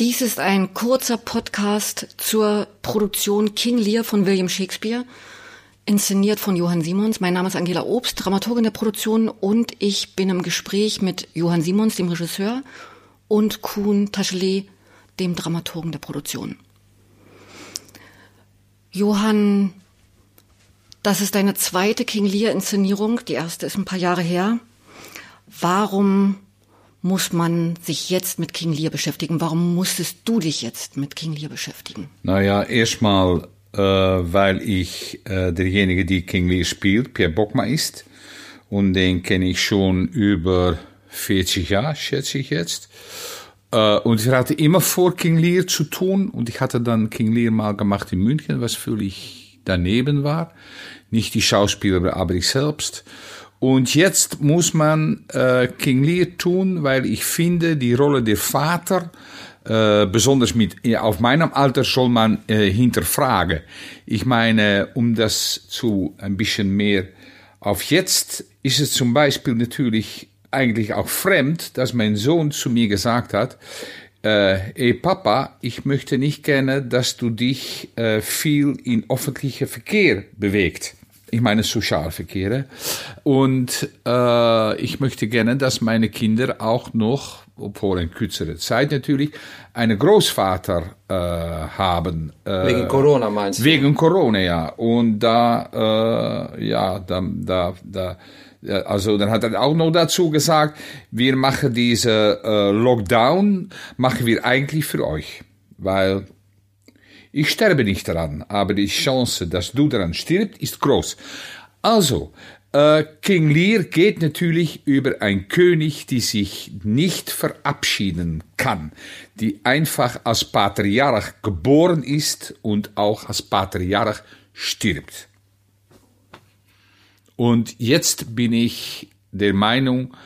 Dies ist ein kurzer Podcast zur Produktion King Lear von William Shakespeare, inszeniert von Johann Simons. Mein Name ist Angela Obst, Dramaturgin der Produktion und ich bin im Gespräch mit Johann Simons, dem Regisseur, und Kuhn Taschelet, dem Dramaturgen der Produktion. Johann, das ist deine zweite King Lear Inszenierung. Die erste ist ein paar Jahre her. Warum muss man sich jetzt mit King Lear beschäftigen? Warum musstest du dich jetzt mit King Lear beschäftigen? Naja, erstmal, äh, weil ich äh, derjenige, die King Lear spielt, Pierre Bockma ist. Und den kenne ich schon über 40 Jahre, schätze ich jetzt. Äh, und ich hatte immer vor, King Lear zu tun. Und ich hatte dann King Lear mal gemacht in München, was völlig daneben war. Nicht die Schauspieler, aber ich selbst. Und jetzt muss man äh, King Lear tun, weil ich finde, die Rolle der Vater, äh, besonders mit, auf meinem Alter soll man äh, hinterfragen. Ich meine, um das zu ein bisschen mehr auf jetzt ist es zum Beispiel natürlich eigentlich auch fremd, dass mein Sohn zu mir gesagt hat, äh, ey Papa, ich möchte nicht gerne, dass du dich äh, viel in öffentlicher Verkehr bewegt ich meine Sozialverkehre. Und äh, ich möchte gerne, dass meine Kinder auch noch, obwohl in kürzerer Zeit natürlich, einen Großvater äh, haben. Äh, wegen Corona meinst du? Wegen Corona, ja. Und da, äh, ja, da, da, da, also dann hat er auch noch dazu gesagt, wir machen diese äh, Lockdown, machen wir eigentlich für euch. Weil ich sterbe nicht daran, aber die Chance, dass du daran stirbst, ist groß. Also, äh, King Lear geht natürlich über einen König, die sich nicht verabschieden kann, die einfach als Patriarch geboren ist und auch als Patriarch stirbt. Und jetzt bin ich der Meinung,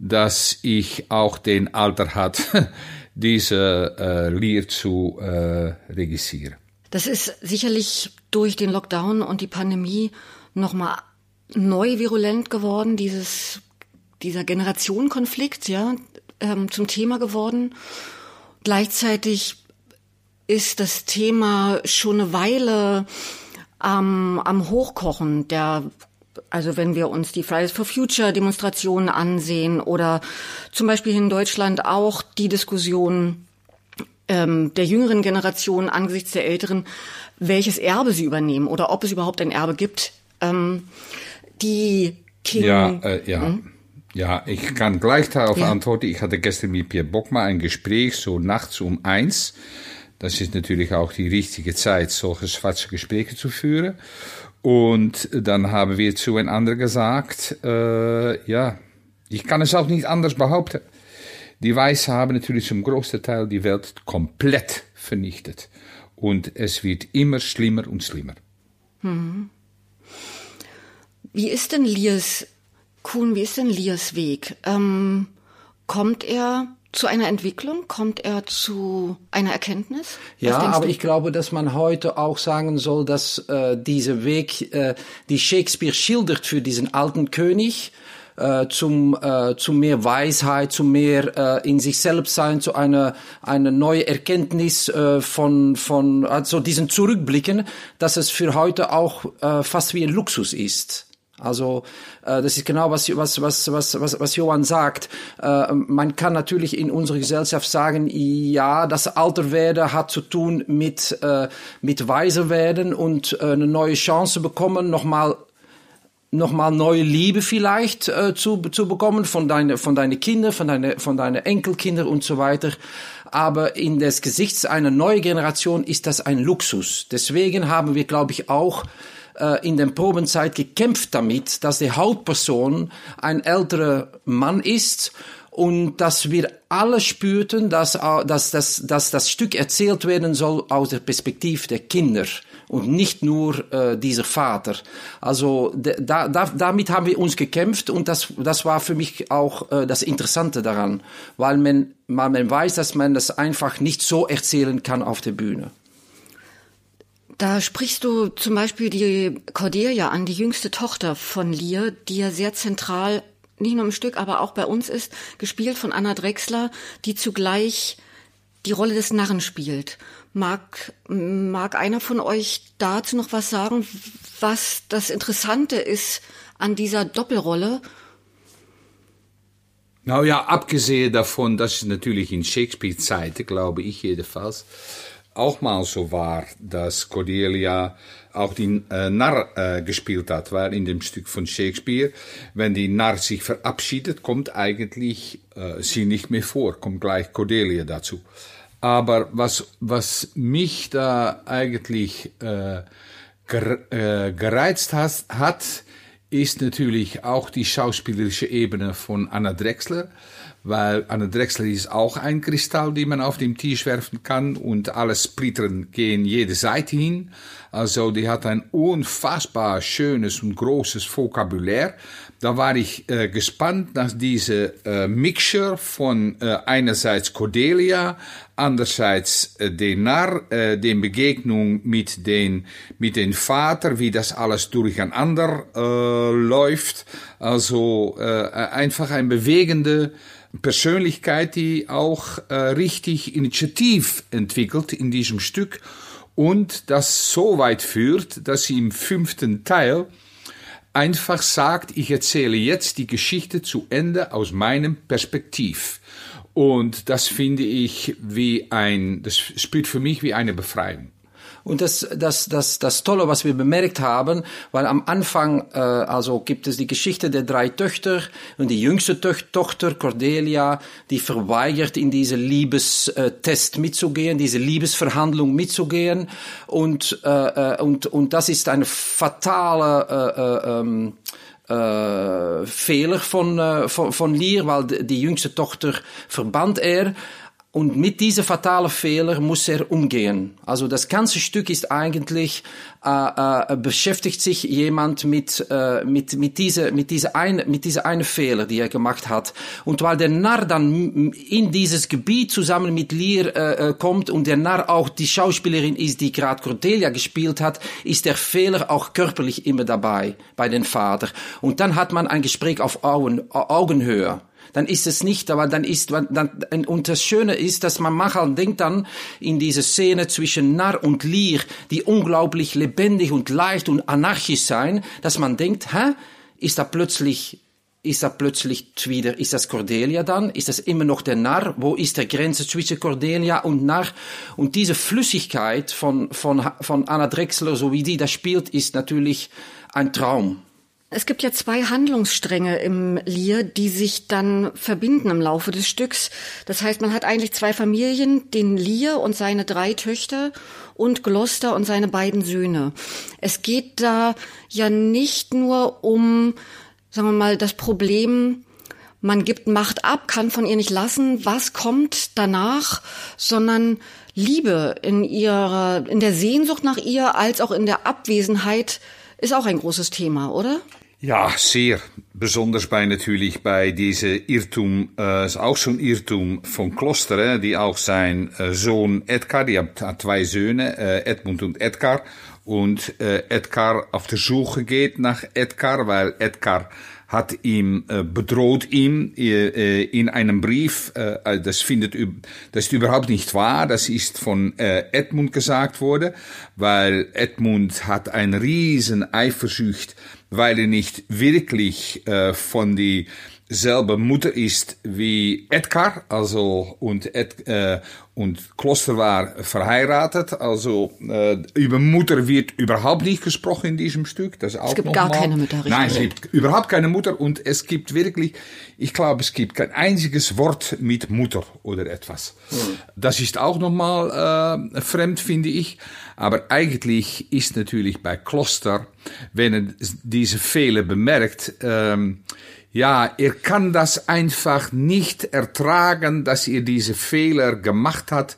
dass ich auch den Alter hat, diese äh, Lear zu äh, regissieren. Das ist sicherlich durch den Lockdown und die Pandemie nochmal neu virulent geworden, dieses, dieser Generationenkonflikt, ja, ähm, zum Thema geworden. Gleichzeitig ist das Thema schon eine Weile ähm, am Hochkochen. Der also wenn wir uns die Fridays for Future Demonstrationen ansehen oder zum Beispiel in Deutschland auch die Diskussion ähm, der jüngeren Generation angesichts der älteren, welches Erbe sie übernehmen oder ob es überhaupt ein Erbe gibt. Ähm, die King. Ja, äh, ja. Hm? Ja, ich kann gleich darauf ja. antworten. Ich hatte gestern mit Pierre Bockma ein Gespräch, so nachts um eins. Das ist natürlich auch die richtige Zeit, solche schwarze Gespräche zu führen. Und dann haben wir zueinander gesagt, äh, ja, ich kann es auch nicht anders behaupten. Die Weißen haben natürlich zum großen Teil die Welt komplett vernichtet. Und es wird immer schlimmer und schlimmer. Hm. Wie ist denn Liers, Kuhn, wie ist denn Liers Weg? Ähm, kommt er zu einer Entwicklung? Kommt er zu einer Erkenntnis? ja, aber du? ich glaube, dass man heute auch sagen soll, dass äh, dieser Weg, äh, die Shakespeare schildert für diesen alten König, äh, zum, äh, zu mehr Weisheit, zu mehr äh, in sich selbst sein, zu einer eine neue Erkenntnis äh, von, von also diesen Zurückblicken, dass es für heute auch äh, fast wie ein Luxus ist. Also äh, das ist genau was was was was was, was Johann sagt. Äh, man kann natürlich in unserer Gesellschaft sagen, ja, das Alterwerden hat zu tun mit äh, mit weiser werden und äh, eine neue Chance bekommen, nochmal nochmal neue Liebe vielleicht äh, zu, zu bekommen von deine von deine Kinder, von deine von deine Enkelkinder und so weiter. Aber in des Gesichts einer neuen Generation ist das ein Luxus. Deswegen haben wir, glaube ich, auch äh, in der Probenzeit gekämpft damit, dass die Hauptperson ein älterer Mann ist und dass wir alle spürten, dass, dass, dass, dass das Stück erzählt werden soll aus der Perspektive der Kinder und nicht nur äh, dieser Vater. Also da, da, damit haben wir uns gekämpft und das, das war für mich auch äh, das Interessante daran, weil man, weil man weiß, dass man das einfach nicht so erzählen kann auf der Bühne. Da sprichst du zum Beispiel die Cordelia an, die jüngste Tochter von Lear, die ja sehr zentral, nicht nur im Stück, aber auch bei uns ist, gespielt von Anna Drexler, die zugleich die Rolle des Narren spielt. Mag, mag einer von euch dazu noch was sagen, was das Interessante ist an dieser Doppelrolle? Nou ja, abgesehen davon, dass natürlich in Shakespeare-Zeiten, glaube ich jedenfalls, auch mal so war, dass Cordelia auch die äh, Narr äh, gespielt hat, weil in dem Stück von Shakespeare, wenn die Narr sich verabschiedet, kommt eigentlich äh, sie nicht mehr vor, kommt gleich Cordelia dazu. Aber was, was mich da eigentlich äh, ger, äh, gereizt hat, hat, ist natürlich auch die schauspielerische Ebene von Anna Drexler, weil Anna Drexler ist auch ein Kristall, die man auf dem Tisch werfen kann und alle Splittern gehen jede Seite hin. Also die hat ein unfassbar schönes und großes Vokabular. Da war ich äh, gespannt nach diese äh, Mixture von äh, einerseits Cordelia, andererseits äh, den Narr, äh, den Begegnung mit den, mit den Vater, wie das alles durcheinander äh, läuft. Also äh, einfach ein bewegende Persönlichkeit, die auch äh, richtig Initiativ entwickelt in diesem Stück und das so weit führt, dass sie im fünften Teil einfach sagt, ich erzähle jetzt die Geschichte zu Ende aus meinem Perspektiv. Und das finde ich wie ein, das spielt für mich wie eine Befreiung. Und das, das, das, das Tolle, was wir bemerkt haben, weil am Anfang, äh, also gibt es die Geschichte der drei Töchter und die jüngste Tochter Cordelia, die verweigert in diese Liebestest mitzugehen, diese Liebesverhandlung mitzugehen und äh, äh, und und das ist eine fatale äh, äh, ähm, äh, Fehler von, äh, von, von Lear, weil die jüngste Tochter verbannt er. Und mit dieser fatalen Fehler muss er umgehen. Also das ganze Stück ist eigentlich äh, äh, beschäftigt sich jemand mit äh, mit mit dieser mit dieser eine mit dieser eine Fehler, die er gemacht hat. Und weil der Narr dann in dieses Gebiet zusammen mit Lear äh, äh, kommt und der Narr auch die Schauspielerin ist, die gerade Cordelia gespielt hat, ist der Fehler auch körperlich immer dabei bei den Vater. Und dann hat man ein Gespräch auf Augen, Augenhöhe dann ist es nicht, aber dann ist, dann, und das Schöne ist, dass man manchmal denkt dann in diese Szene zwischen Narr und Lier, die unglaublich lebendig und leicht und anarchisch sein, dass man denkt, hä, ist da plötzlich ist da plötzlich wieder, ist das Cordelia dann? Ist das immer noch der Narr? Wo ist der Grenze zwischen Cordelia und Narr? Und diese Flüssigkeit von, von, von Anna Drexler, so wie die das spielt, ist natürlich ein Traum. Es gibt ja zwei Handlungsstränge im Lier, die sich dann verbinden im Laufe des Stücks. Das heißt, man hat eigentlich zwei Familien, den Lier und seine drei Töchter und Gloucester und seine beiden Söhne. Es geht da ja nicht nur um, sagen wir mal, das Problem, man gibt Macht ab, kann von ihr nicht lassen, was kommt danach, sondern Liebe in ihrer, in der Sehnsucht nach ihr als auch in der Abwesenheit ist auch ein großes Thema, oder? Ja, sehr. Besonders bei natürlich bei diese Irrtum, äh, ist auch schon Irrtum von Kloster, die auch sein äh, Sohn Edgar, die hat zwei Söhne, äh, Edmund und Edgar, und äh, Edgar auf der Suche geht nach Edgar, weil Edgar hat ihm äh, bedroht ihm äh, in einem Brief. Äh, das findet das ist überhaupt nicht wahr. Das ist von äh, Edmund gesagt worden, weil Edmund hat ein riesen Eifersucht weil er nicht wirklich äh, von die selbe Mutter ist wie Edgar, also und Ed, äh, und Kloster war verheiratet, also äh, über Mutter wird überhaupt nicht gesprochen in diesem Stück. Das auch es gibt gar mal. keine Mutter. Richtig? Nein, es gibt überhaupt keine Mutter und es gibt wirklich, ich glaube, es gibt kein einziges Wort mit Mutter oder etwas. Hm. Das ist auch nochmal äh, fremd, finde ich. Aber eigentlich ist natürlich bei Kloster, wenn er diese Fehler bemerkt, ähm, ja, er kann das einfach nicht ertragen, dass er diese Fehler gemacht hat,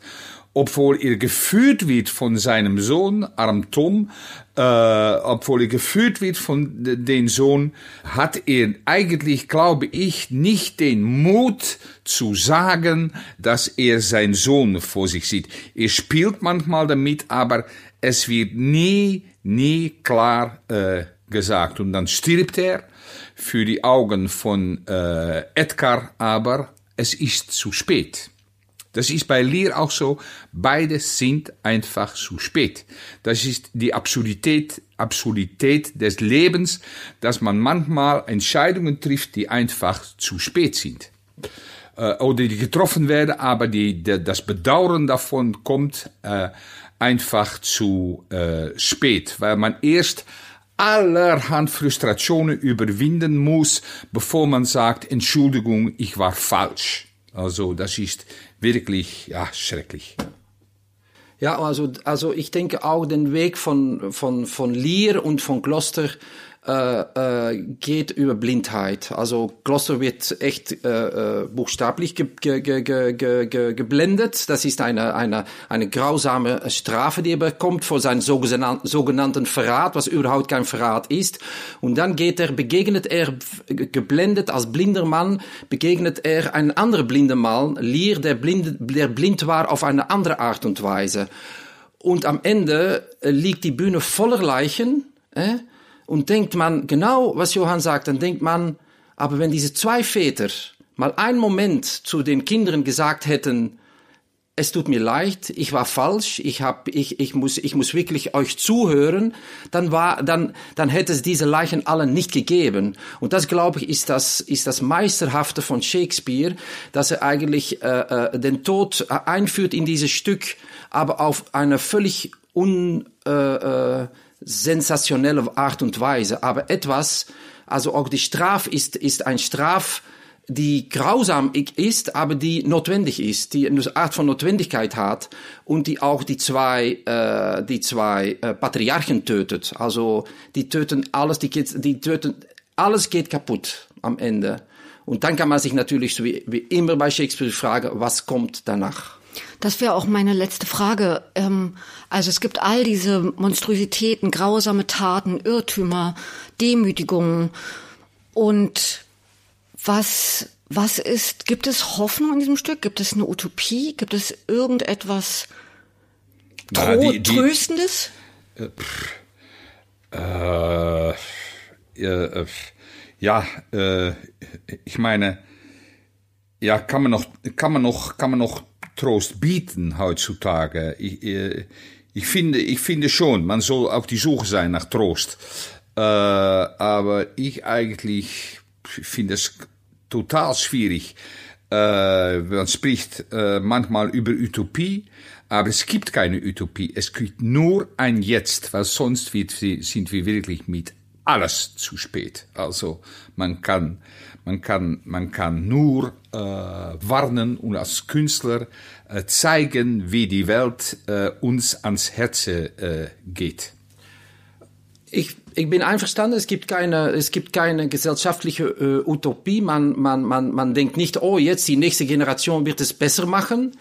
obwohl er geführt wird von seinem Sohn, Arm Tom, äh, obwohl er geführt wird von den Sohn, hat er eigentlich, glaube ich, nicht den Mut zu sagen, dass er seinen Sohn vor sich sieht. Er spielt manchmal damit, aber es wird nie, nie klar äh, gesagt. Und dann stirbt er für die Augen von äh, Edgar, aber es ist zu spät. Das ist bei Lear auch so. Beide sind einfach zu spät. Das ist die Absurdität, Absurdität des Lebens, dass man manchmal Entscheidungen trifft, die einfach zu spät sind. Äh, oder die getroffen werden, aber die, die, das Bedauern davon kommt äh, einfach zu äh, spät, weil man erst allerhand Frustrationen überwinden muss, bevor man sagt, Entschuldigung, ich war falsch. Also das ist wirklich ja, schrecklich. Ja, also, also ich denke auch den Weg von, von, von Lier und von Kloster äh, äh, geht über Blindheit. Also Gloucester wird echt äh, äh, buchstäblich ge ge ge ge geblendet. Das ist eine, eine, eine grausame Strafe, die er bekommt für seinen sogenannten, Verrat, was überhaupt kein Verrat ist. Und dann geht er, begegnet er geblendet als blinder Mann, begegnet er einen anderen blinden Mann, Lier, der blind, der blind war auf eine andere Art und Weise. Und am Ende liegt die Bühne voller Leichen. Äh? Und denkt man genau, was Johann sagt, dann denkt man, aber wenn diese zwei Väter mal einen Moment zu den Kindern gesagt hätten, es tut mir leid, ich war falsch, ich hab, ich, ich muss, ich muss wirklich euch zuhören, dann war, dann, dann hätte es diese Leichen allen nicht gegeben. Und das, glaube ich, ist das, ist das Meisterhafte von Shakespeare, dass er eigentlich äh, äh, den Tod einführt in dieses Stück, aber auf eine völlig un, äh, äh, sensationelle Art und Weise, aber etwas, also auch die Straf ist, ist ein Straf, die grausam ist, aber die notwendig ist, die eine Art von Notwendigkeit hat und die auch die zwei, äh, die zwei äh, Patriarchen tötet. Also die töten alles, die, die töten, alles geht kaputt am Ende. Und dann kann man sich natürlich so wie, wie immer bei Shakespeare fragen, was kommt danach? Das wäre auch meine letzte Frage. Ähm, also es gibt all diese Monstrositäten, grausame Taten, Irrtümer, Demütigungen. Und was, was ist, gibt es Hoffnung in diesem Stück? Gibt es eine Utopie? Gibt es irgendetwas Na, die, die, Tröstendes? Äh, äh, äh, ja, äh, ich meine, ja, kann man noch, kann man noch, kann man noch Trost bieten heutzutage. Ich, äh, ich, finde, ich finde schon, man soll auf die Suche sein nach Trost. Äh, aber ich eigentlich finde es total schwierig. Äh, man spricht äh, manchmal über Utopie, aber es gibt keine Utopie. Es gibt nur ein Jetzt, weil sonst wird, sind wir wirklich mit alles zu spät. Also man kann man kann, man kann nur äh, warnen und als Künstler äh, zeigen, wie die Welt äh, uns ans Herz äh, geht. Ich, ich bin einverstanden, es gibt keine, es gibt keine gesellschaftliche äh, Utopie. Man, man, man, man denkt nicht, oh, jetzt die nächste Generation wird es besser machen.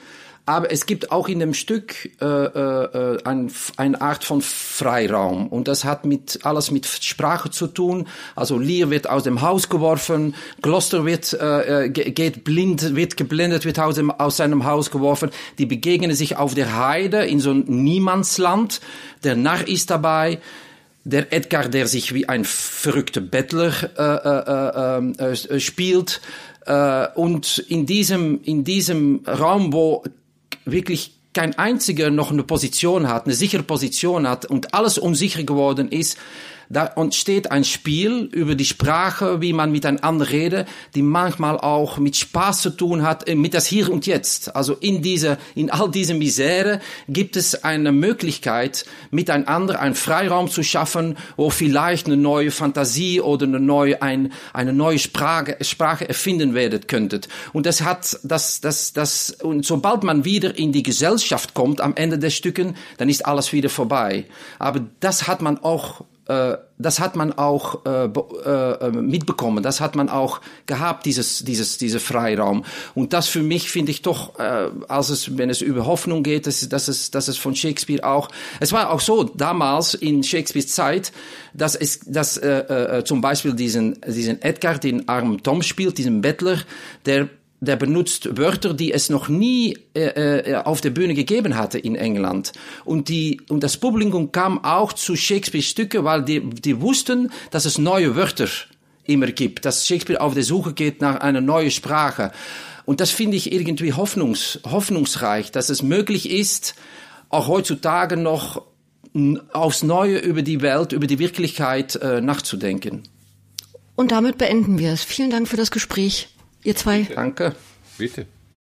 Aber es gibt auch in dem Stück äh, äh, ein, eine Art von Freiraum und das hat mit alles mit Sprache zu tun. Also Lear wird aus dem Haus geworfen, Gloucester wird äh, äh geht blind, wird geblendet, wird aus, dem, aus seinem Haus geworfen. Die begegnen sich auf der Heide in so einem Niemandsland. Der Narr ist dabei der Edgar, der sich wie ein verrückter Bettler äh, äh, äh, äh spielt. Äh, und in diesem, in diesem Raum, wo wirklich kein einziger noch eine Position hat, eine sichere Position hat und alles unsicher geworden ist, da entsteht ein Spiel über die Sprache, wie man miteinander redet, die manchmal auch mit Spaß zu tun hat, äh, mit das Hier und Jetzt. Also in dieser, in all dieser Misere gibt es eine Möglichkeit, miteinander einen Freiraum zu schaffen, wo vielleicht eine neue Fantasie oder eine neue, ein, eine neue Sprache, Sprache erfinden werden könntet. Und das hat, das, das, das, und sobald man wieder in die Gesellschaft kommt am Ende des Stücken, dann ist alles wieder vorbei. Aber das hat man auch äh, das hat man auch äh, äh, mitbekommen, das hat man auch gehabt, dieses, dieses, dieser Freiraum. Und das für mich finde ich doch, äh, als es, wenn es über Hoffnung geht, dass, dass, es, dass es von Shakespeare auch, es war auch so damals in Shakespeares Zeit, dass es, dass äh, äh, zum Beispiel diesen, diesen Edgar, den armen Tom spielt, diesen Bettler, der der benutzt Wörter, die es noch nie äh, äh, auf der Bühne gegeben hatte in England. Und, die, und das Publikum kam auch zu Shakespeare Stücke, weil die, die wussten, dass es neue Wörter immer gibt, dass Shakespeare auf der Suche geht nach einer neuen Sprache. Und das finde ich irgendwie hoffnungs, hoffnungsreich, dass es möglich ist, auch heutzutage noch aufs Neue über die Welt, über die Wirklichkeit äh, nachzudenken. Und damit beenden wir es. Vielen Dank für das Gespräch, ihr zwei. Danke. Bitte.